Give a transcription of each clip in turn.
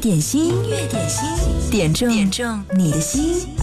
点心音乐点心点中点中你的心。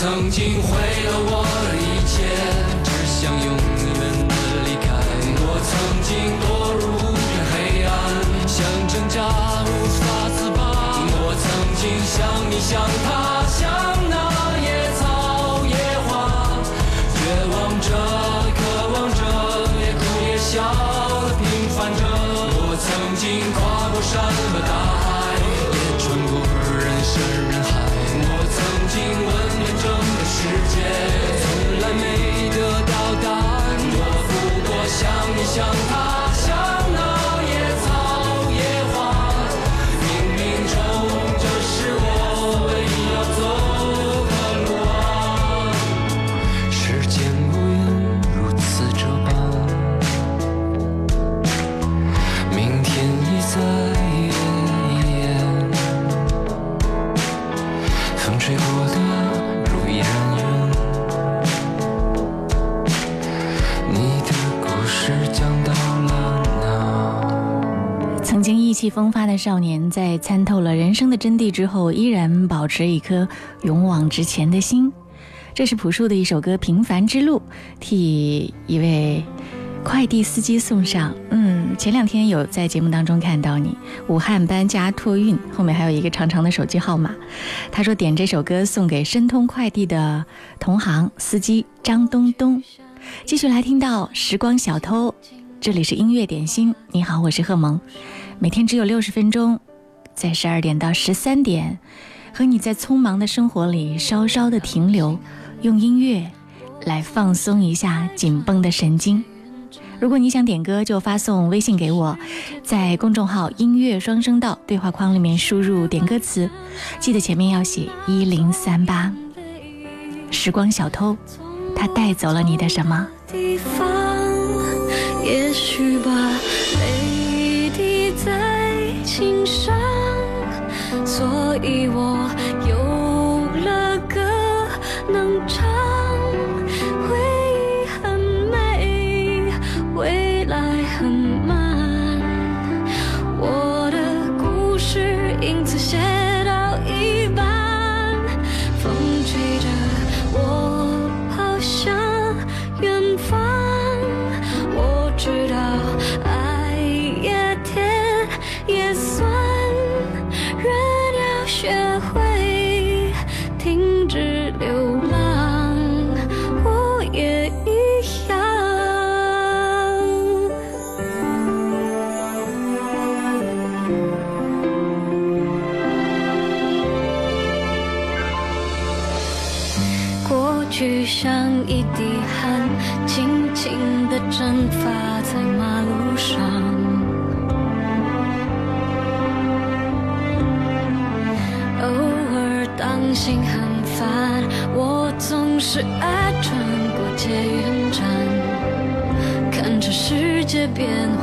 曾经毁了我的一切，只想永远的离开。我曾经堕入无边黑暗，想挣扎，无法自拔。我曾经想你想他。向他气风发的少年，在参透了人生的真谛之后，依然保持一颗勇往直前的心。这是朴树的一首歌《平凡之路》，替一位快递司机送上。嗯，前两天有在节目当中看到你，武汉搬家托运，后面还有一个长长的手机号码。他说点这首歌送给申通快递的同行司机张东东。继续来听到《时光小偷》，这里是音乐点心。你好，我是贺萌，每天只有六十分钟，在十二点到十三点，和你在匆忙的生活里稍稍的停留。用音乐来放松一下紧绷的神经。如果你想点歌，就发送微信给我，在公众号“音乐双声道”对话框里面输入点歌词，记得前面要写一零三八。时光小偷，他带走了你的什么？地方，也许吧，以我。世界变。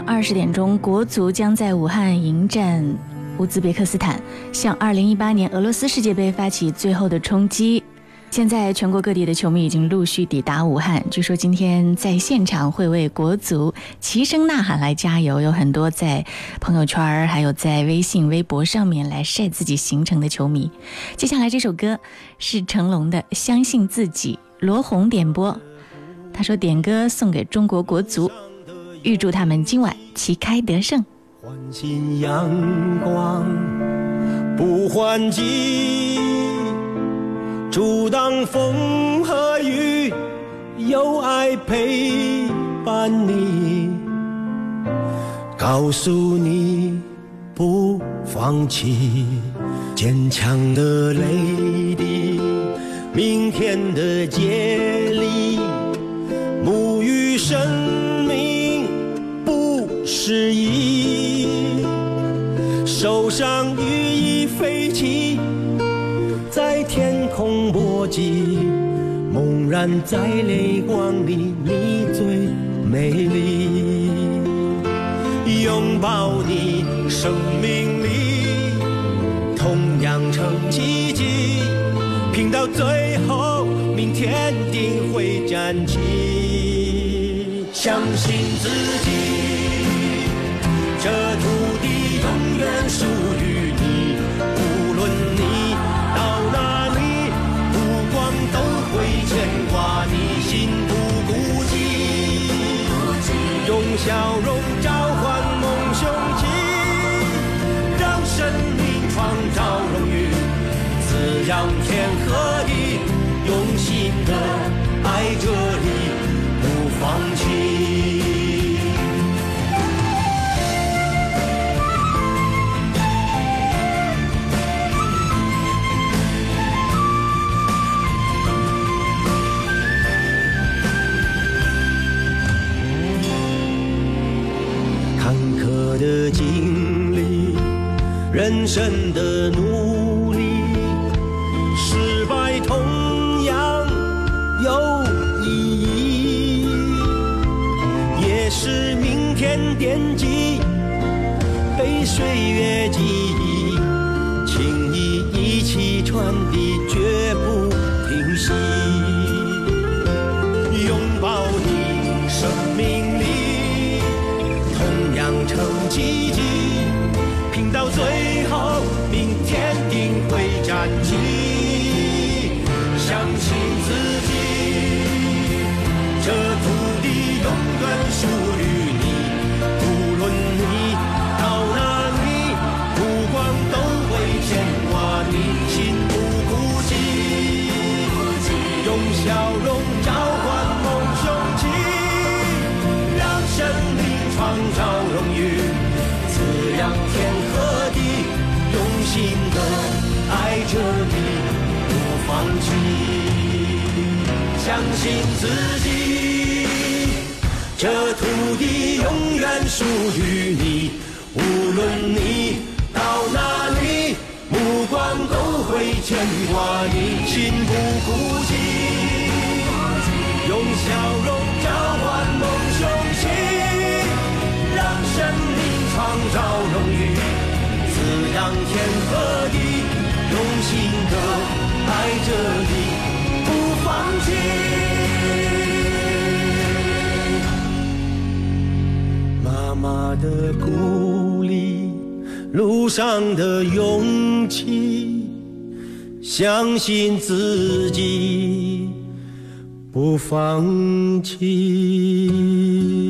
上二十点钟，国足将在武汉迎战乌兹别克斯坦，向二零一八年俄罗斯世界杯发起最后的冲击。现在全国各地的球迷已经陆续抵达武汉，据说今天在现场会为国足齐声呐喊来加油，有很多在朋友圈儿还有在微信、微博上面来晒自己行程的球迷。接下来这首歌是成龙的《相信自己》，罗红点播，他说点歌送给中国国足。预祝他们今晚旗开得胜。唤醒阳光，不换季，阻挡风和雨，有爱陪伴你，告诉你不放弃，坚强的泪滴，明天的接力，沐浴生不适宜，手上羽翼飞起，在天空搏击，猛然在泪光里，你最美丽。拥抱你，生命里同样成奇迹，拼到最后，明天定会站起。相信自己，这土地永远属于你，无论你到哪里，目光都会牵挂你，心不孤寂，用笑容召唤梦雄起，让生命创造荣誉，滋养真的信自己，这土地永远属于你，无论你到哪里，目光都会牵挂你，心不孤寂，用笑容召唤梦雄心，让生命创造荣誉，滋养天和地，用心的爱着你，妈妈的鼓励，路上的勇气，相信自己，不放弃。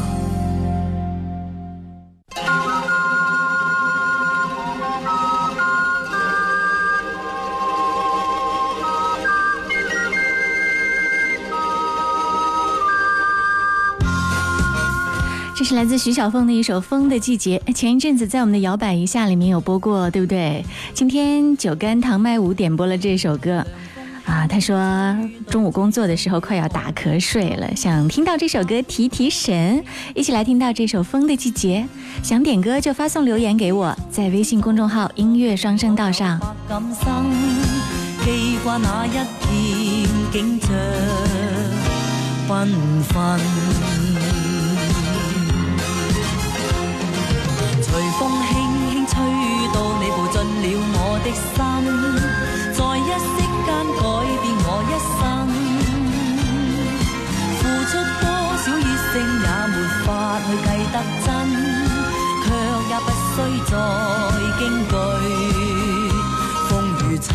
是来自徐小凤的一首《风的季节》，前一阵子在我们的摇摆一下里面有播过，对不对？今天酒干糖麦舞点播了这首歌，啊，他说中午工作的时候快要打瞌睡了，想听到这首歌提提神，一起来听到这首《風的季節》。想點歌就發送留言給我，在微信公眾號音樂雙声道上。感生，隨風輕輕吹到你步進了我的心，在一息間改變我一生。付出多少熱誠也沒法去計得真，卻也不需再驚懼風雨侵。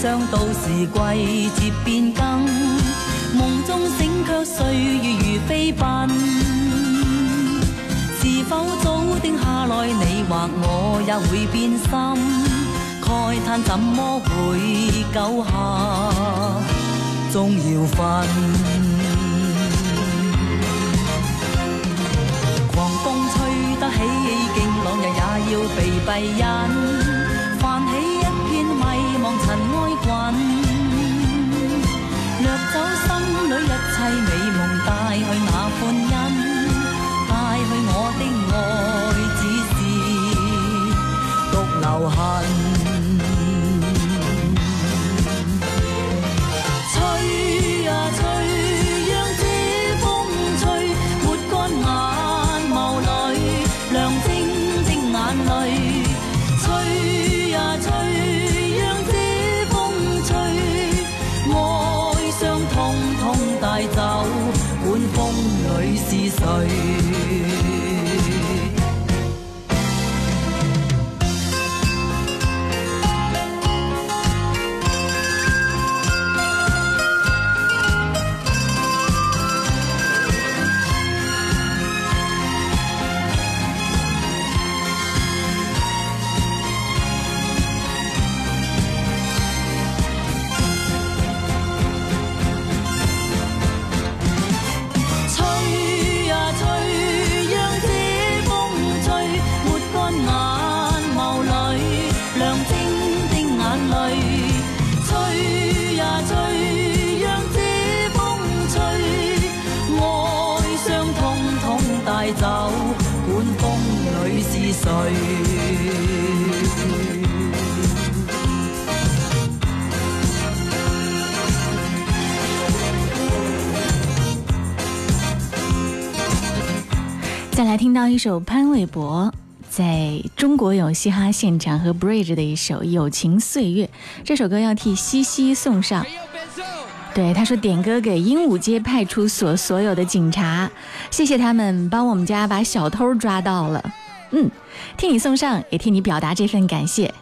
想到時季節變更，夢中醒卻歲月如飛奔。是否早定下來，你或我也會變心？慨嘆怎麼會久下，終要分。狂風吹得起勁浪，人也要被閉忍。泛起一片迷茫塵埃滾，掠走心里一切美梦，带去那欢欣，带去我的爱，只是独留痕。是首潘玮柏在中国有嘻哈现场和 Bridge 的一首《友情岁月》，这首歌要替西西送上。对，他说点歌给鹦鹉街派出所所有的警察，谢谢他们帮我们家把小偷抓到了。嗯，替你送上，也替你表达这份感谢。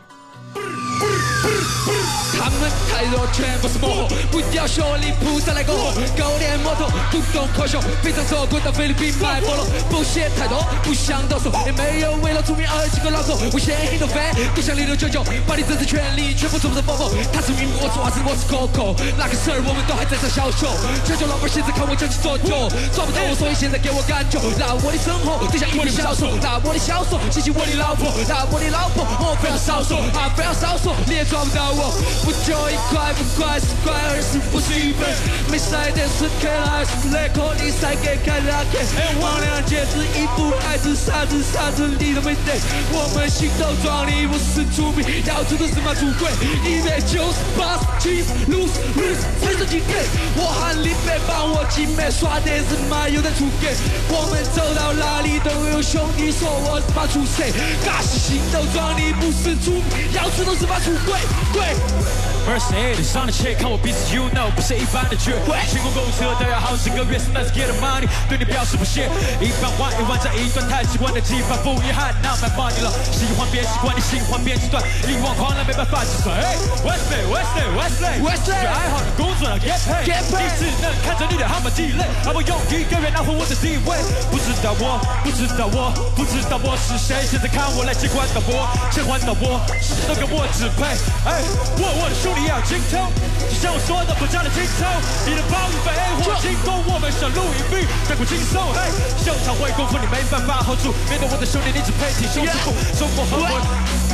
弱，全部是魔猴，不要学历，菩萨来过河，狗脸摩托，不懂科学，非常错，滚到菲律宾卖菠萝，不屑太多，不想多说，也没有为了出名而几个老狗，我先黑头飞，不想零六九九，把你政治权利全部做成风风，他是名，我是娃子，我是 Coco，那个事儿我们都还在上小学，全球老板现在看我讲起左右，抓不到我，所以现在给我感觉，那我的生活就像一本小说，那我的小说谢谢我的老婆，那我的老婆我非要少说，啊非要少说，你也抓不到我，不就一个怪不快十块二十不是一分，没塞点是 K 了二十来口，你塞给开拉 K，王亮戒指一副孩子傻子傻子你都没得，我们心头装你不是出名，要出的是嘛出轨，一百九十八十七 lose lose 才是经典，我喊李白帮我集美，耍的是嘛有点出格，我们走到哪里都有兄弟说我是嘛出谁，嘎是心头装你不是出名，要出都是嘛出轨轨。Mercedes 上的切，看我鼻子，you know，不是一般的绝。清空购物车都要好几个月，so let's get the money，对你表示不屑。一番玩一万，在一段太习惯的技法不遗憾，now my money 了。喜欢别习惯，你喜欢别极端，力挽狂澜没办法计算。哎，Wesley Wesley Wesley Wesley 最爱好的工作了 get paid，Get paid 你只能看着你的号码地雷，而我用一个月拿回我的地位。不知道我，不知道我，不知道我是谁，现在看我来接管到我，切换到我，谁都跟我支配。哎，我我的兄弟你要精通。就像我说的，不加的轻松，你的暴雨飞火进攻，我们像录影笔，太过轻松。嘿，秀场会功夫，你没办法 hold 住。面对我的兄弟，你只配挺胸之腹。中国和我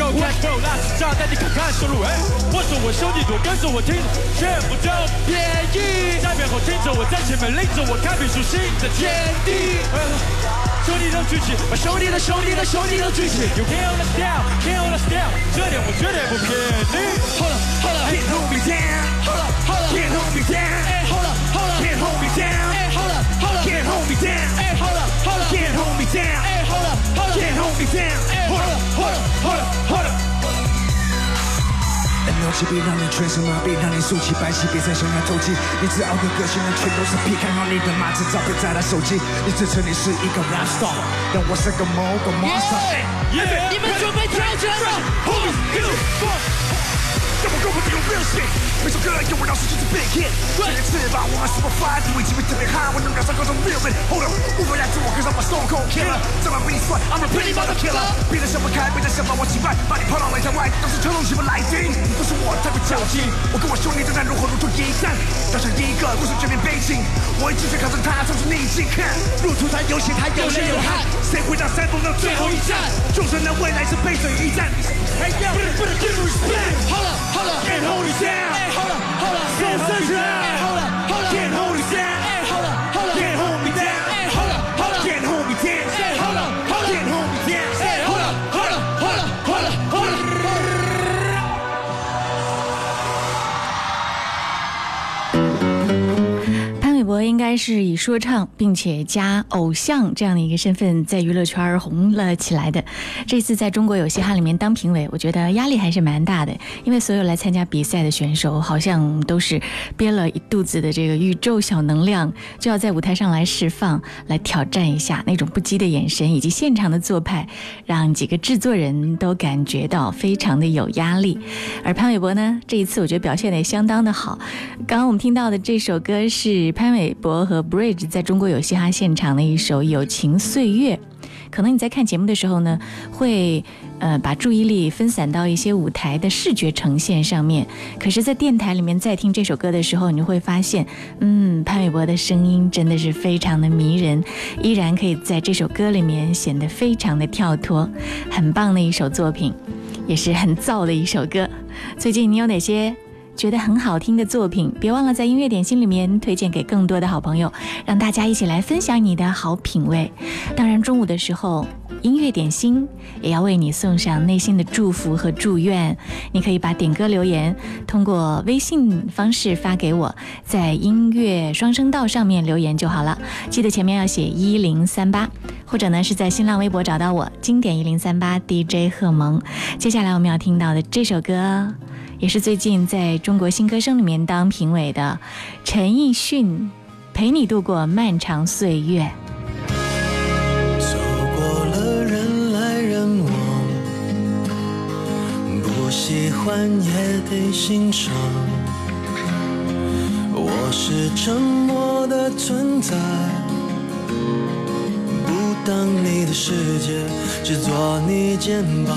，Go Cash Go，拉起炸弹，你看看收入。嘿，我说我兄弟多，跟着我听，全部都便宜。在背后听着我，在前面领着我，看遍属新的天地。兄弟都举起，把兄弟的兄弟的兄弟都举起。You can't hold us down, can't hold us down，这点我绝对不骗你。Hold up, hold up, can't hold me down. Hold up, hold up, can't hold me down. Hold up, hold up, can't hold me down. Hold up, hold up, can't hold me down. Hold up, hold up, can't hold me down. Hold up, hold up, can't hold me down. Hold up, hold up, hold up, hold up. 牛气别让你全身麻痹，让你竖起白旗，别再想要投机。你自傲的个性，全都是屁。看好你的马子照片在他手机，你自称你是一个 rap star，但我是个某个 monster。你们准备跳起来吗我 go with the real shit，每首歌有我老师就是 big hit。这一次吧，我们 super fly，地位级别特别 high，我能赶上各种 real man。Hold up，无法压制我，可是 I'm a stone cold killer。这把比你帅，I'm a pretty mother killer。别人想不开，别人想把我击败，把你抛到擂台外，都是特种什么来宾，不是我太会较劲。我跟我兄弟正在如火如荼一战，打上一个故事绝面悲情，我一直去靠着他，冲出逆境。看，路途它有险，它有泪有汗，谁会让山峰到最后一站？众生的未来是背水一战。Hey yo，不能 give me respect。Hold up, hold get hold it down. hold up, hold up, So sensitive. hold up, hold up, 该是以说唱并且加偶像这样的一个身份，在娱乐圈红了起来的。这次在中国有嘻哈里面当评委，我觉得压力还是蛮大的，因为所有来参加比赛的选手好像都是憋了一肚子的这个宇宙小能量，就要在舞台上来释放，来挑战一下那种不羁的眼神以及现场的做派，让几个制作人都感觉到非常的有压力。而潘玮柏呢，这一次我觉得表现的也相当的好。刚刚我们听到的这首歌是潘玮柏和 Bridge 在中国有嘻哈现场的一首《友情岁月》。可能你在看节目的时候呢，会呃把注意力分散到一些舞台的视觉呈现上面。可是，在电台里面再听这首歌的时候，你就会发现，嗯，潘玮柏的声音真的是非常的迷人，依然可以在这首歌里面显得非常的跳脱，很棒的一首作品，也是很燥的一首歌。最近你有哪些觉得很好听的作品？别忘了在音乐点心里面推荐给更多的好朋友，让大家一起来分享你的好品味。当然，中午的时候。音乐点心也要为你送上内心的祝福和祝愿。你可以把点歌留言通过微信方式发给我，在音乐双声道上面留言就好了。记得前面要写一零三八，或者呢是在新浪微博找到我，经典一零三八 DJ 贺萌。接下来我们要听到的这首歌，也是最近在中国新歌声里面当评委的陈奕迅，《陪你度过漫长岁月》。走过了人来人往，不喜欢也得欣赏。我是沉默的存在，不当你的世界，只做你肩膀，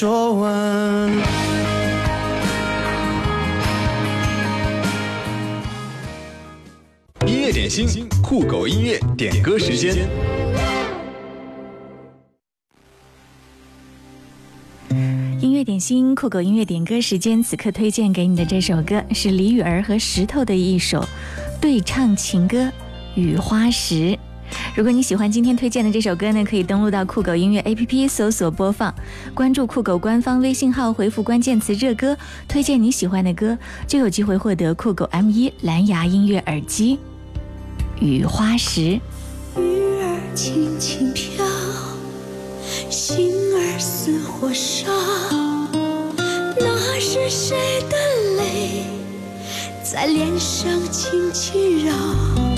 说完。音乐点心，酷狗音乐点歌时间。音乐点心酷狗音乐点歌时间，此刻推荐给你的这首歌是李雨儿和石头的一首对唱情歌《雨花石》。如果你喜欢今天推荐的这首歌呢，可以登录到酷狗音乐 APP 搜索播放，关注酷狗官方微信号，回复关键词“热歌”，推荐你喜欢的歌，就有机会获得酷狗 M 一蓝牙音乐耳机《雨花石》。雨儿轻轻飘，心儿似火烧。那是谁的泪在脸上轻轻绕？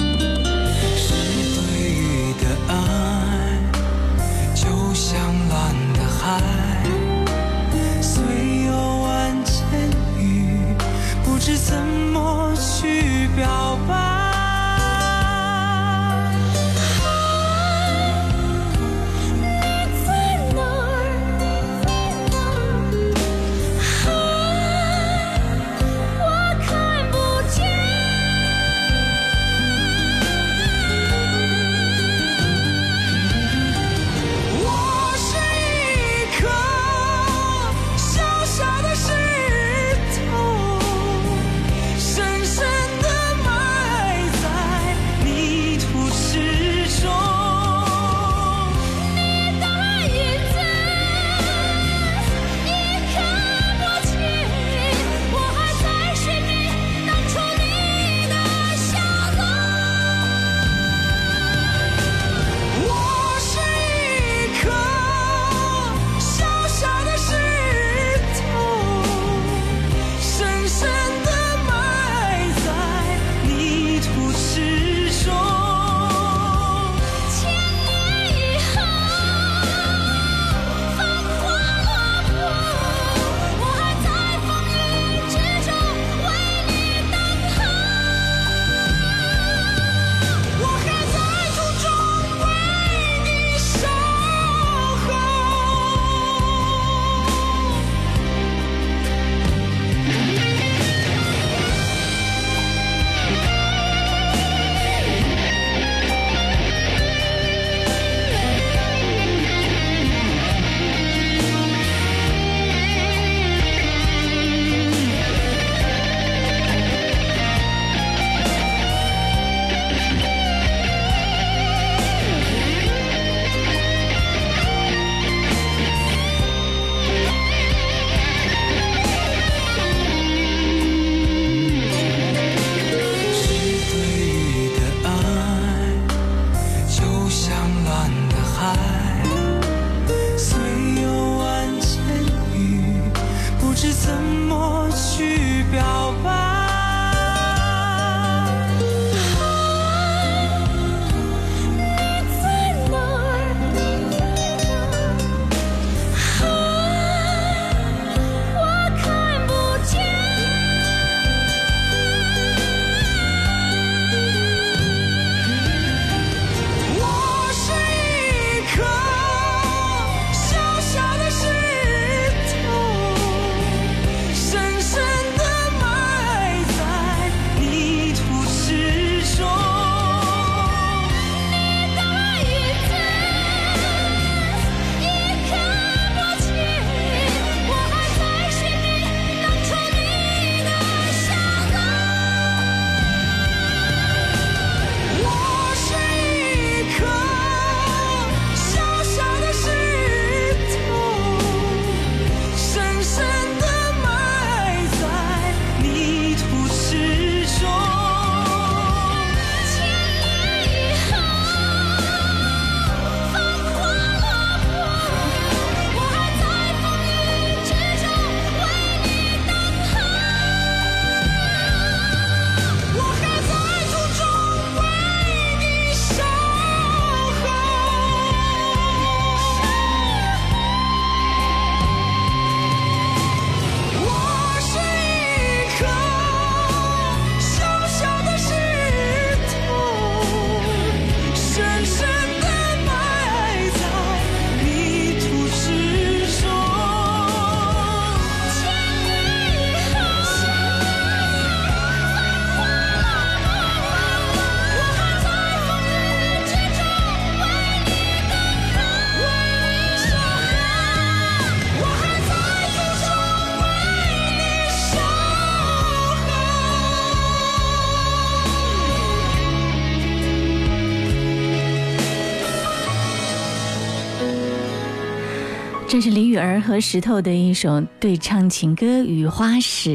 是李雨儿和石头的一首对唱情歌《雨花石》。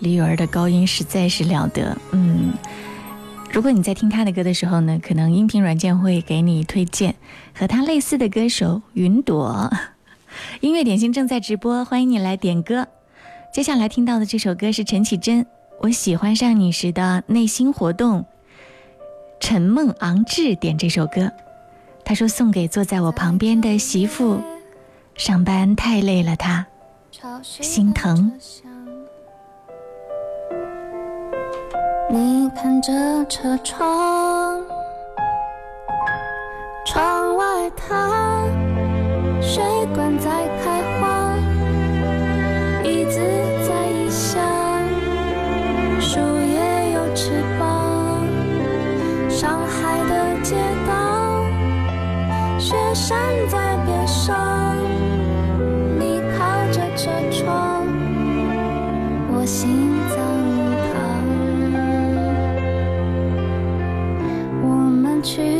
李雨儿的高音实在是了得，嗯，如果你在听她的歌的时候呢，可能音频软件会给你推荐和她类似的歌手云朵。音乐点心正在直播，欢迎你来点歌。接下来听到的这首歌是陈绮贞《我喜欢上你时的内心活动》，陈梦昂志点这首歌，他说送给坐在我旁边的媳妇。上班太累了他，心疼。你看着车窗，窗外它水管在开花，椅子在异乡，树叶有翅膀。上海的街道，雪山在边上，窗，我心脏一旁。我们去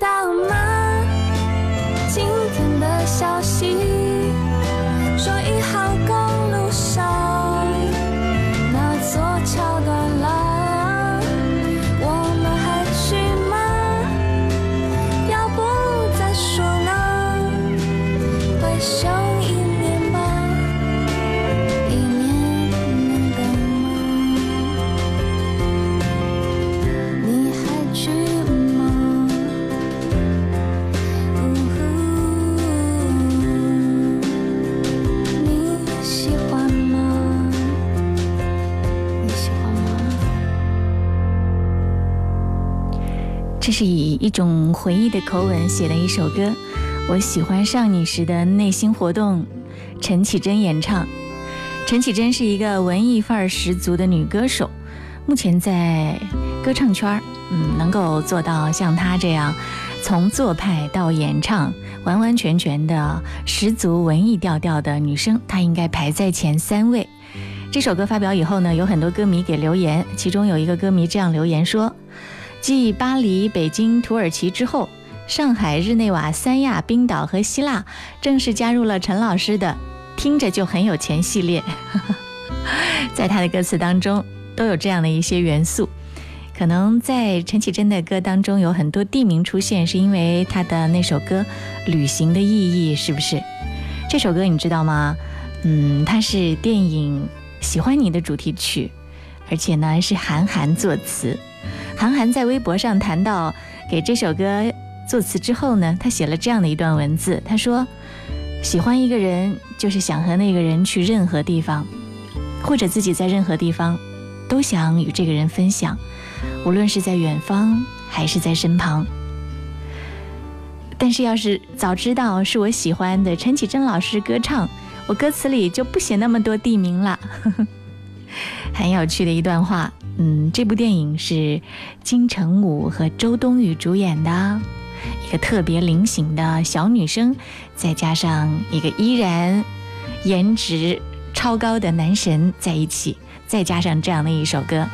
知道吗？是以一种回忆的口吻写的一首歌，我喜欢上你时的内心活动，陈绮贞演唱。陈绮贞是一个文艺范儿十足的女歌手，目前在歌唱圈儿，嗯，能够做到像她这样，从做派到演唱，完完全全的十足文艺调调的女生，她应该排在前三位。这首歌发表以后呢，有很多歌迷给留言，其中有一个歌迷这样留言说。继巴黎、北京、土耳其之后，上海、日内瓦、三亚、冰岛和希腊正式加入了陈老师的“听着就很有钱”系列。在他的歌词当中都有这样的一些元素。可能在陈绮贞的歌当中有很多地名出现，是因为他的那首歌《旅行的意义》，是不是？这首歌你知道吗？嗯，它是电影《喜欢你》的主题曲，而且呢是韩寒作词。韩寒在微博上谈到给这首歌作词之后呢，他写了这样的一段文字，他说：“喜欢一个人，就是想和那个人去任何地方，或者自己在任何地方，都想与这个人分享，无论是在远方还是在身旁。”但是要是早知道是我喜欢的陈绮贞老师歌唱，我歌词里就不写那么多地名了。很有趣的一段话。嗯，这部电影是金城武和周冬雨主演的，一个特别灵醒的小女生，再加上一个依然颜值超高的男神在一起，再加上这样的一首歌，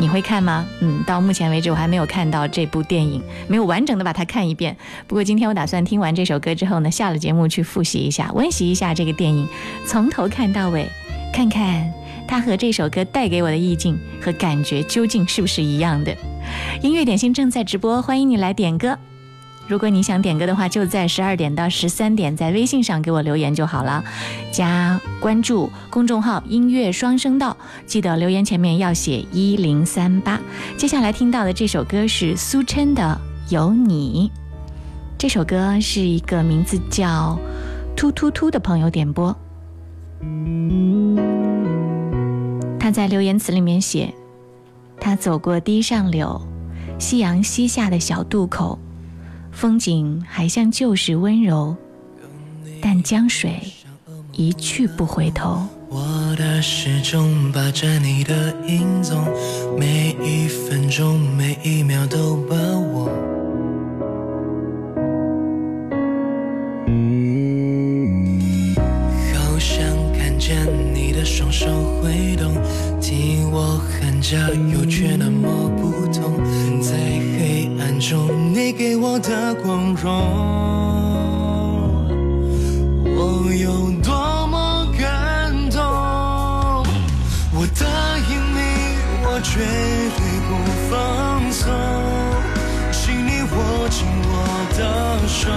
你会看吗？嗯，到目前为止我还没有看到这部电影，没有完整的把它看一遍。不过今天我打算听完这首歌之后呢，下了节目去复习一下、温习一下这个电影，从头看到尾，看看。它和这首歌带给我的意境和感觉究竟是不是一样的？音乐点心正在直播，欢迎你来点歌。如果你想点歌的话，就在十二点到十三点，在微信上给我留言就好了。加关注公众号“音乐双声道”，记得留言前面要写一零三八。接下来听到的这首歌是苏琛的《有你》，这首歌是一个名字叫“突突突”的朋友点播。在留言词里面写：“他走过堤上柳，夕阳西下的小渡口，风景还像旧时温柔，但江水一去不回头。”我的时钟霸占你的影踪，每一分钟每一秒都把我。手挥动，替我喊加油，却那么不同。在黑暗中，你给我的光荣，我有多么感动。我答应你，我绝对不放松，请你握紧我的手。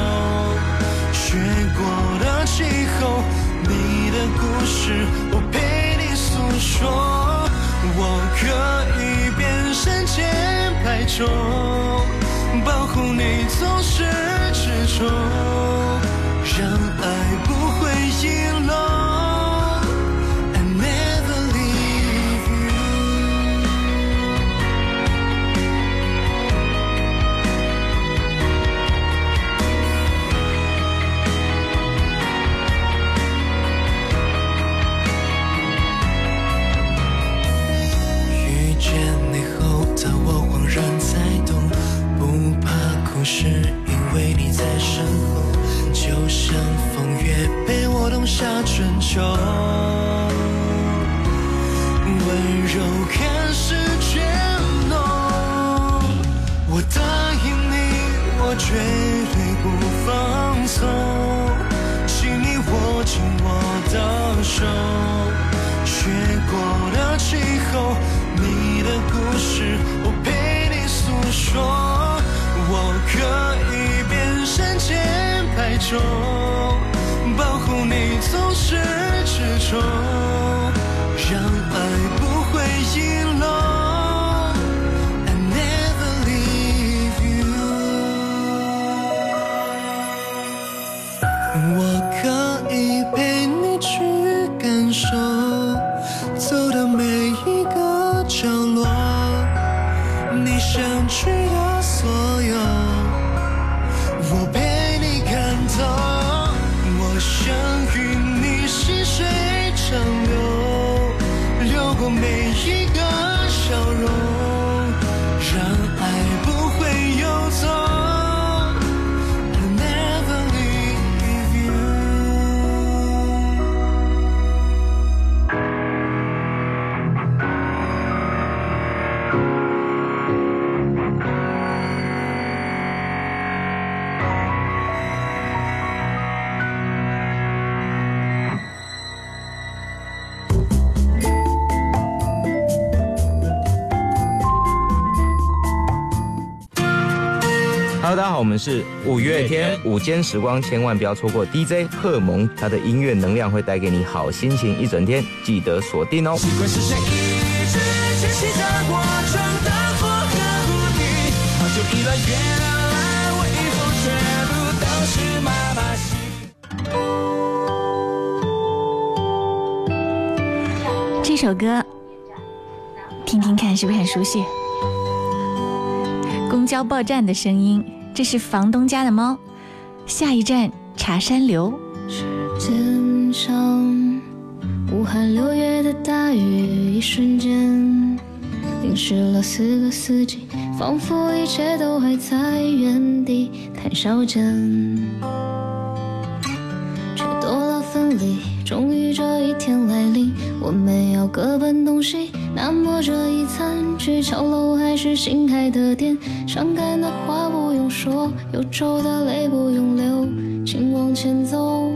雪过的气候，你的故事，我陪说。我可以变身千百种，保护你从始至终，让爱不会遗是因为你在身后，就像风月陪我冬夏春秋，温柔看似全浓。我答应你，我绝对不放松，请你握紧我的手，雪过的气候，你的故事我陪你诉说，中保护你总是执着们是五月天午间时光，千万不要错过 DJ 贺蒙，他的音乐能量会带给你好心情一整天，记得锁定哦。习惯是谁一直栖息在过程的风和湖底，好久以来原来我以后全部都是妈妈戏。这首歌，听听看是不是很熟悉？公交报站的声音，这是房东家的猫。下一站茶山流。肩上武汉六月的大雨，一瞬间淋湿了四个四季，仿佛一切都还在原地谈笑间，却多了分离。终于这一天来临，我们要各奔东西。那么这一餐去桥楼还是新开的店？伤感的话说，忧愁的泪不用流，请往前走。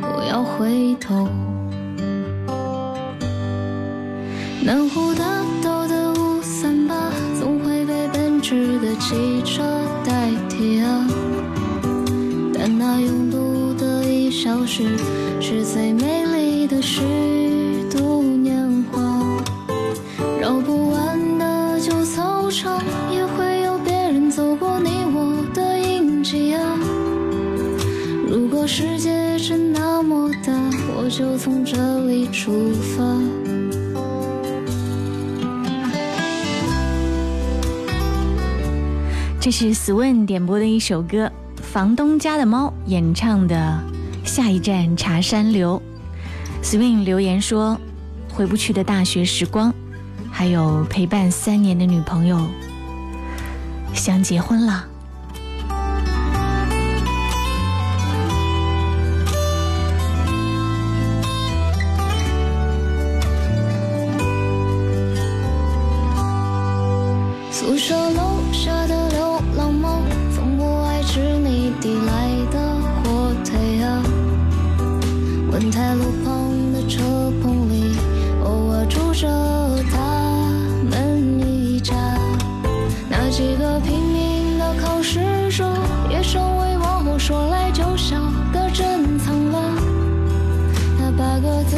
不要回头。南湖大道的五三八，总会被奔驰的汽车代替啊。但那拥堵的一小时，是最美丽的虚世界真那么大，我就从这里出发。这是 Swin 点播的一首歌，房东家的猫演唱的《下一站茶山流》。Swin 留言说：“回不去的大学时光，还有陪伴三年的女朋友，想结婚了。”着他们一家。那几个拼命的考试者，也成为往后说来就笑的珍藏了。那八个字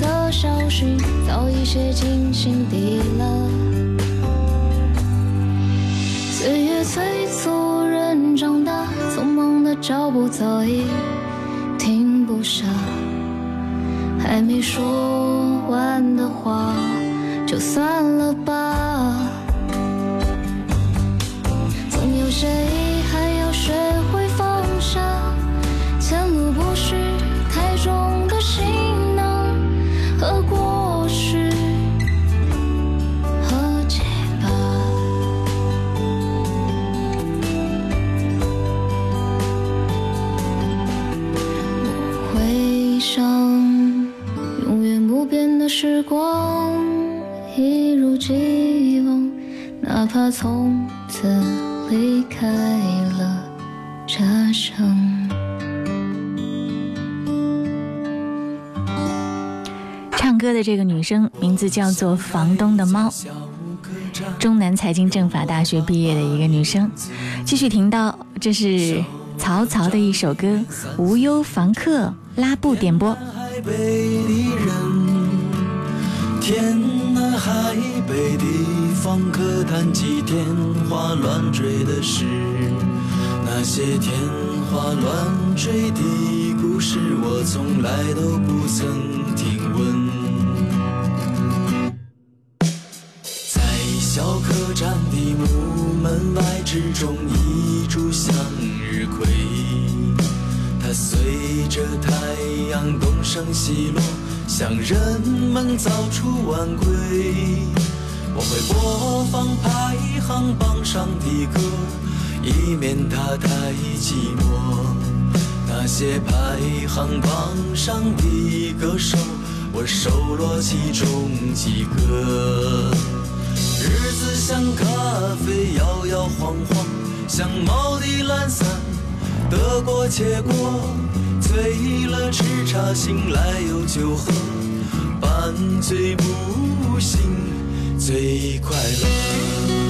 的消息，早已写进心底了。岁月催促人长大，匆忙的脚步早已停不下。还没说完的话，就算了吧。总有些遗憾要学会放下，前路不是太重的行囊和过去和结疤。回想时光，一如既往，哪怕从此离开了这城。唱歌的这个女生名字叫做房东的猫，中南财经政法大学毕业的一个女生。继续听到，这是曹操的一首歌《无忧房客》，拉布点播。天南海北地方客谈起天花乱坠的事，那些天花乱坠的故事，我从来都不曾听闻。在小客栈的木门外，只种一株向日葵。它随着太阳东升西落，向人们早出晚归。我会播放排行榜上的歌，以免它太寂寞。那些排行榜上的歌手，我收录其中几个。日子像咖啡，摇摇晃晃，像猫的懒散。得过且过，醉了吃茶，醒来有酒喝，半醉不醒最快乐。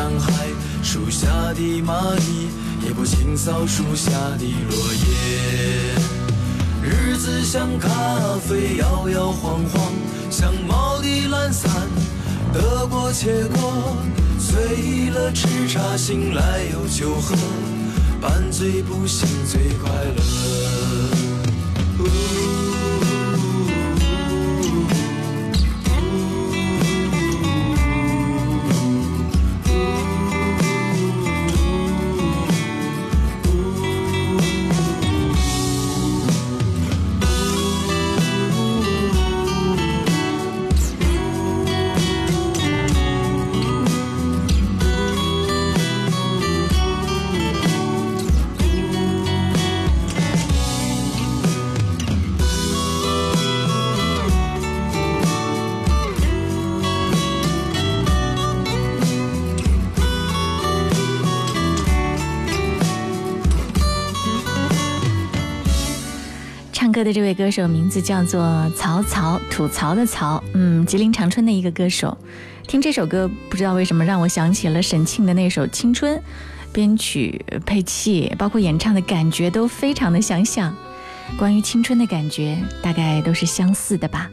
伤害树下的蚂蚁，也不清扫树下的落叶。日子像咖啡，摇摇晃晃，像猫的懒散，得过且过。醉了吃茶，醒来有酒喝，半醉不醒最快乐。的这位歌手名字叫做曹操，吐槽的曹，嗯，吉林长春的一个歌手。听这首歌，不知道为什么让我想起了沈庆的那首《青春》，编曲、配器，包括演唱的感觉都非常的相像。关于青春的感觉，大概都是相似的吧。